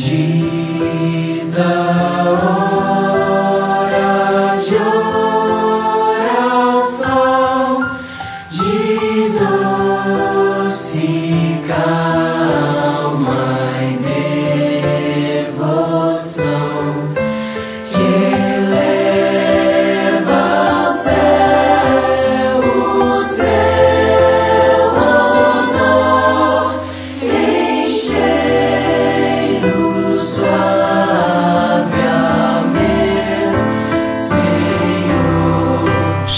ti.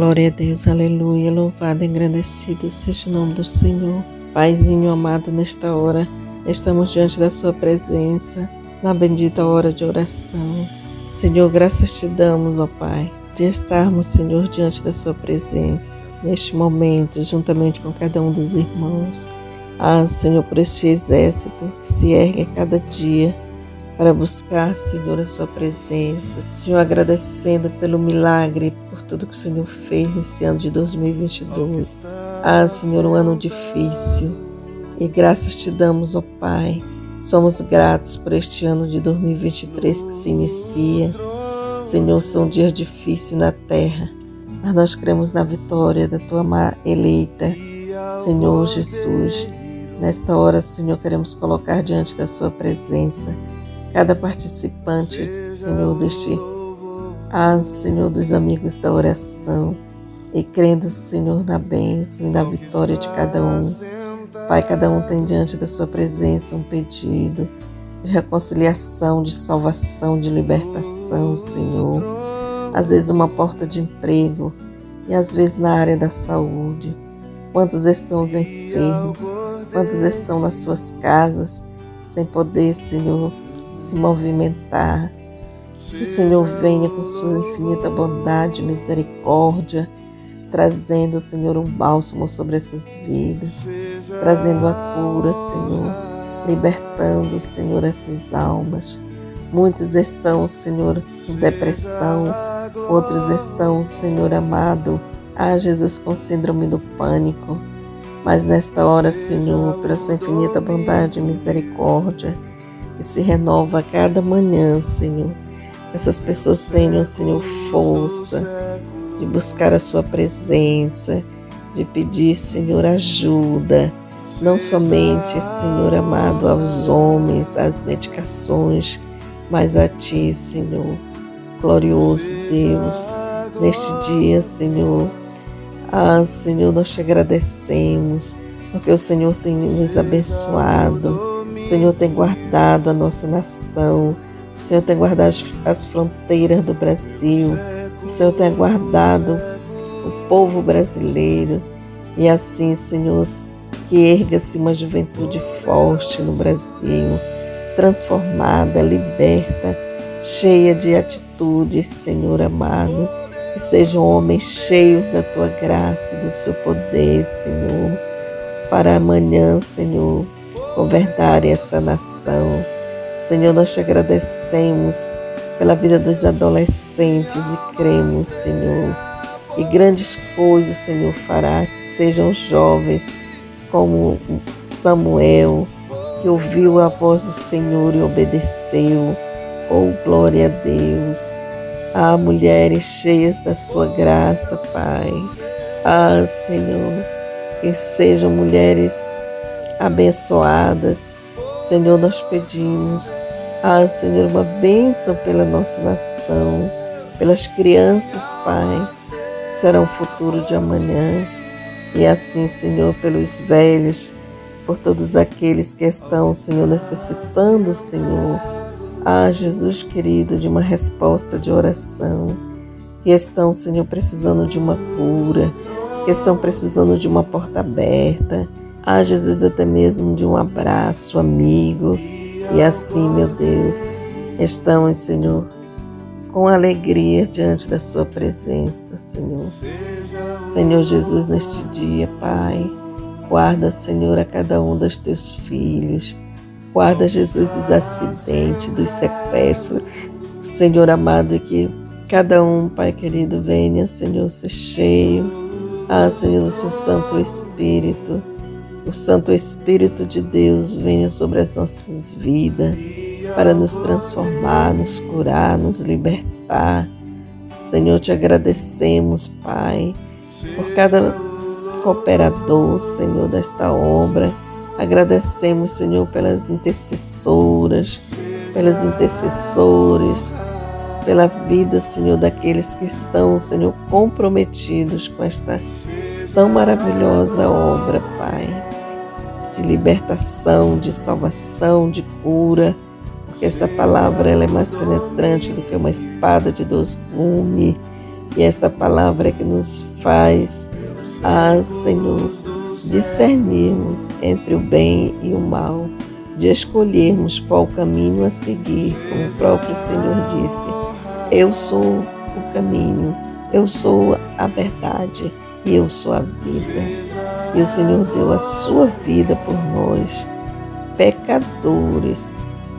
Glória a Deus, aleluia. Louvado, engrandecido seja o nome do Senhor. Paizinho amado, nesta hora, estamos diante da Sua presença, na bendita hora de oração. Senhor, graças te damos, ó Pai, de estarmos, Senhor, diante da Sua presença, neste momento, juntamente com cada um dos irmãos. Ah, Senhor, por este exército que se ergue a cada dia para buscar, Senhor, a Sua presença. Senhor, agradecendo pelo milagre, por tudo que o Senhor fez nesse ano de 2022. Ah, Senhor, um ano difícil. E graças te damos, ó Pai. Somos gratos por este ano de 2023 que se inicia. Senhor, são dias difíceis na terra, mas nós cremos na vitória da tua eleita, Senhor Jesus. Nesta hora, Senhor, queremos colocar diante da Sua presença cada participante, Senhor, deste, ah, Senhor, dos amigos da oração, e crendo, Senhor, na bênção e na vitória de cada um. Pai, cada um tem diante da Sua presença um pedido de reconciliação, de salvação, de libertação, Senhor. Às vezes, uma porta de emprego e às vezes na área da saúde. Quantos estão os enfermos? Quantos estão nas suas casas sem poder, Senhor, se movimentar. Que o Senhor venha com sua infinita bondade e misericórdia, trazendo, Senhor, um bálsamo sobre essas vidas, trazendo a cura, Senhor, libertando, Senhor, essas almas. Muitos estão, Senhor, em depressão, outros estão, Senhor amado, ah, Jesus, com síndrome do pânico. Mas nesta hora, Senhor, pela sua infinita bondade e misericórdia, que se renova a cada manhã, Senhor. Essas pessoas tenham, Senhor, força de buscar a Sua presença, de pedir, Senhor, ajuda, não somente, Senhor amado, aos homens, às medicações, mas a Ti, Senhor, glorioso Deus, neste dia, Senhor. Ah, Senhor, nós te agradecemos, porque o Senhor tem nos abençoado Senhor tem guardado a nossa nação, o Senhor tem guardado as fronteiras do Brasil, o Senhor tem guardado o povo brasileiro. E assim, Senhor, que erga-se uma juventude forte no Brasil, transformada, liberta, cheia de atitudes, Senhor amado. Que sejam homens cheios da tua graça do seu poder, Senhor. Para amanhã, Senhor, governar esta nação. Senhor, nós te agradecemos pela vida dos adolescentes e cremos, Senhor, que grandes coisas o Senhor fará, que sejam jovens como Samuel, que ouviu a voz do Senhor e obedeceu. Oh, glória a Deus. Ah, mulheres cheias da sua graça, Pai. Ah, Senhor, que sejam mulheres abençoadas. Senhor, nós pedimos, ah, Senhor, uma bênção pela nossa nação, pelas crianças, Pai, que serão o futuro de amanhã. E assim, Senhor, pelos velhos, por todos aqueles que estão, Senhor, necessitando, Senhor, ah, Jesus querido, de uma resposta de oração, que estão, Senhor, precisando de uma cura, que estão precisando de uma porta aberta, ah, Jesus, até mesmo de um abraço amigo, e assim, meu Deus, estamos, Senhor, com alegria diante da Sua presença, Senhor. Senhor Jesus, neste dia, Pai, guarda, Senhor, a cada um dos teus filhos. Guarda, Jesus, dos acidentes, dos sequestros. Senhor amado, que cada um, Pai querido, venha, Senhor, ser cheio. Ah, Senhor, do seu Santo Espírito. O Santo Espírito de Deus venha sobre as nossas vidas para nos transformar, nos curar, nos libertar. Senhor, te agradecemos, Pai, por cada cooperador, Senhor, desta obra. Agradecemos, Senhor, pelas intercessoras, pelos intercessores, pela vida, Senhor, daqueles que estão, Senhor, comprometidos com esta tão maravilhosa obra, Pai, de libertação, de salvação, de cura que esta palavra ela é mais penetrante do que uma espada de dois gumes. E esta palavra é que nos faz, ah, Senhor, discernirmos entre o bem e o mal, de escolhermos qual caminho a seguir, como o próprio Senhor disse. Eu sou o caminho, eu sou a verdade e eu sou a vida. E o Senhor deu a sua vida por nós, pecadores,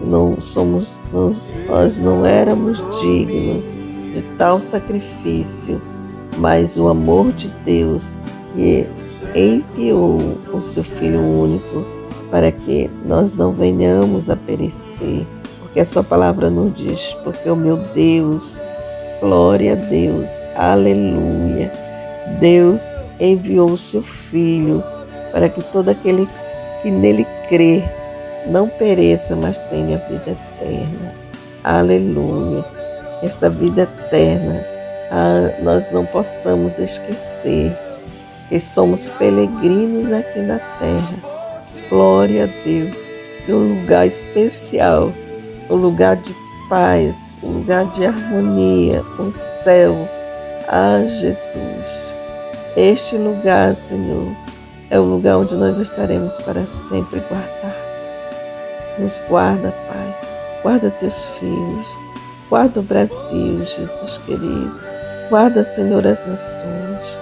não somos, nós, nós não éramos dignos de tal sacrifício, mas o amor de Deus que enviou o seu Filho único para que nós não venhamos a perecer, porque a sua palavra nos diz, porque o meu Deus, glória a Deus, aleluia, Deus enviou o seu Filho para que todo aquele que nele crê não pereça, mas tenha vida eterna. Aleluia. Esta vida eterna, ah, nós não possamos esquecer que somos peregrinos aqui na terra. Glória a Deus. Que um lugar especial, um lugar de paz, um lugar de harmonia, o céu. Ah, Jesus. Este lugar, Senhor, é o lugar onde nós estaremos para sempre guardados. Nos guarda, Pai. Guarda teus filhos. Guarda o Brasil, Jesus querido. Guarda, Senhor, as nações.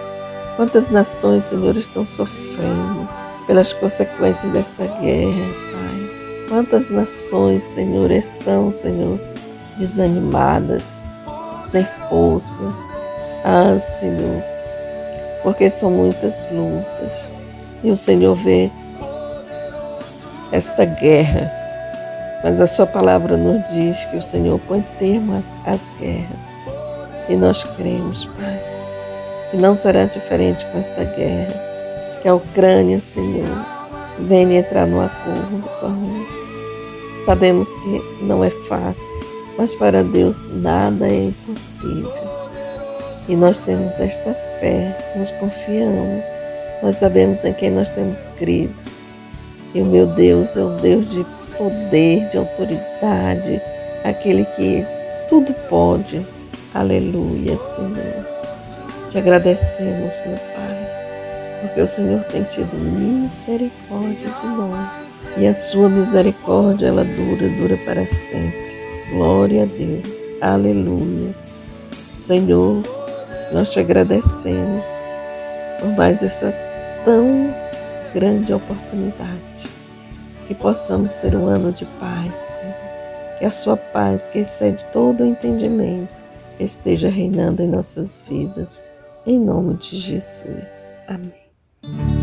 Quantas nações, Senhor, estão sofrendo pelas consequências desta guerra, Pai. Quantas nações, Senhor, estão, Senhor, desanimadas, sem força. Ah, Senhor, porque são muitas lutas. E o Senhor vê esta guerra mas a sua palavra nos diz que o Senhor põe termo às guerras. E nós cremos, Pai, que não será diferente com esta guerra, que a Ucrânia, Senhor, venha entrar no acordo nós. Sabemos que não é fácil, mas para Deus nada é impossível. E nós temos esta fé, nos confiamos, nós sabemos em quem nós temos crido. E o meu Deus é o Deus de poder, de autoridade, aquele que tudo pode. Aleluia, Senhor. Te agradecemos, meu Pai, porque o Senhor tem tido misericórdia de nós. E a sua misericórdia, ela dura, dura para sempre. Glória a Deus. Aleluia. Senhor, nós te agradecemos por mais essa tão grande oportunidade que possamos ter um ano de paz, que a sua paz, que excede todo o entendimento, esteja reinando em nossas vidas. Em nome de Jesus. Amém.